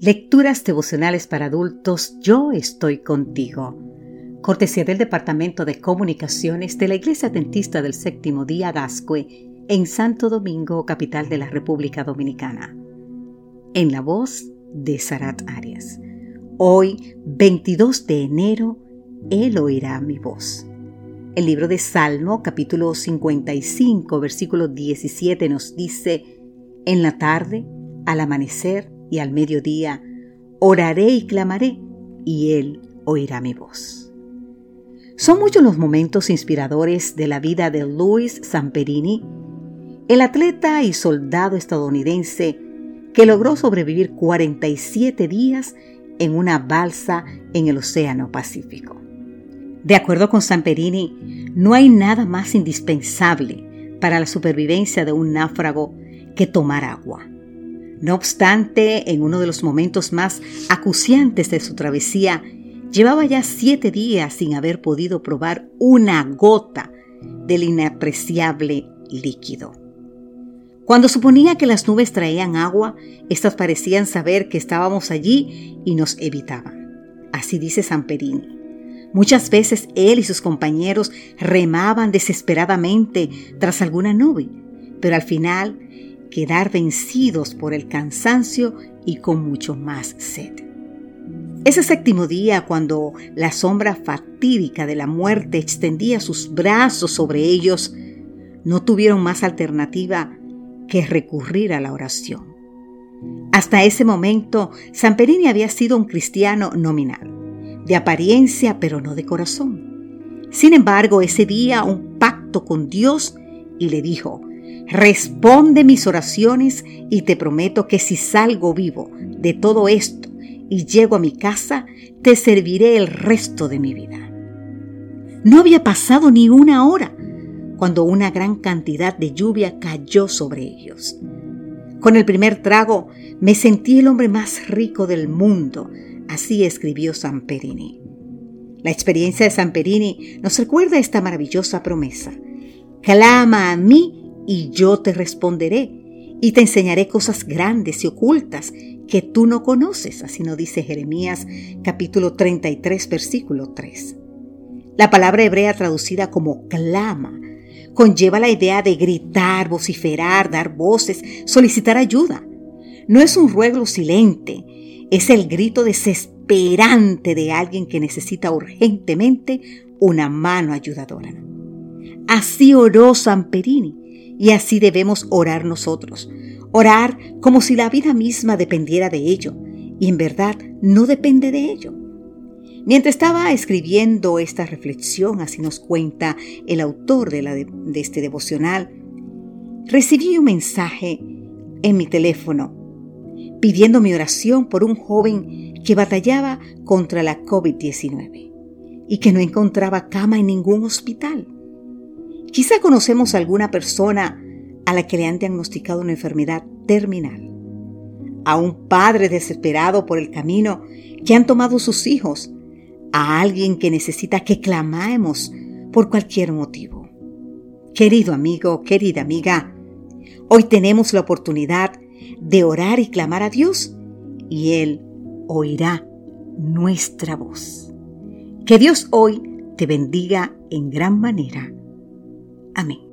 Lecturas devocionales para adultos, yo estoy contigo. Cortesía del Departamento de Comunicaciones de la Iglesia Dentista del Séptimo Día Gascue en Santo Domingo, capital de la República Dominicana. En la voz de Sarat Arias. Hoy, 22 de enero, Él oirá mi voz. El libro de Salmo, capítulo 55, versículo 17 nos dice, En la tarde, al amanecer, y al mediodía oraré y clamaré, y Él oirá mi voz. Son muchos los momentos inspiradores de la vida de Luis Samperini, el atleta y soldado estadounidense que logró sobrevivir 47 días en una balsa en el Océano Pacífico. De acuerdo con Samperini, no hay nada más indispensable para la supervivencia de un náufrago que tomar agua. No obstante, en uno de los momentos más acuciantes de su travesía, llevaba ya siete días sin haber podido probar una gota del inapreciable líquido. Cuando suponía que las nubes traían agua, éstas parecían saber que estábamos allí y nos evitaban. Así dice San Perini. Muchas veces él y sus compañeros remaban desesperadamente tras alguna nube, pero al final quedar vencidos por el cansancio y con mucho más sed. Ese séptimo día, cuando la sombra fatídica de la muerte extendía sus brazos sobre ellos, no tuvieron más alternativa que recurrir a la oración. Hasta ese momento, San Perini había sido un cristiano nominal, de apariencia pero no de corazón. Sin embargo, ese día un pacto con Dios y le dijo, Responde mis oraciones y te prometo que si salgo vivo de todo esto y llego a mi casa, te serviré el resto de mi vida. No había pasado ni una hora cuando una gran cantidad de lluvia cayó sobre ellos. Con el primer trago me sentí el hombre más rico del mundo, así escribió San Perini. La experiencia de San Perini nos recuerda esta maravillosa promesa. Clama a mí y yo te responderé y te enseñaré cosas grandes y ocultas que tú no conoces, así nos dice Jeremías capítulo 33 versículo 3. La palabra hebrea traducida como clama conlleva la idea de gritar, vociferar, dar voces, solicitar ayuda. No es un ruego silente, es el grito desesperante de alguien que necesita urgentemente una mano ayudadora. Así oró San Perini y así debemos orar nosotros. Orar como si la vida misma dependiera de ello. Y en verdad no depende de ello. Mientras estaba escribiendo esta reflexión, así nos cuenta el autor de, este devocional, recibí un mensaje en mi teléfono pidiendo mi oración por un joven que batallaba contra la COVID-19 y que no encontraba cama en ningún hospital. Quizá conocemos a alguna persona a la que le han diagnosticado una enfermedad terminal, a un padre desesperado por el camino que han tomado sus hijos, a alguien que necesita que clamemos por cualquier motivo. Querido amigo, querida amiga, hoy tenemos la oportunidad de orar y clamar a Dios y Él oirá nuestra voz. Que Dios hoy te bendiga en gran manera. Amém.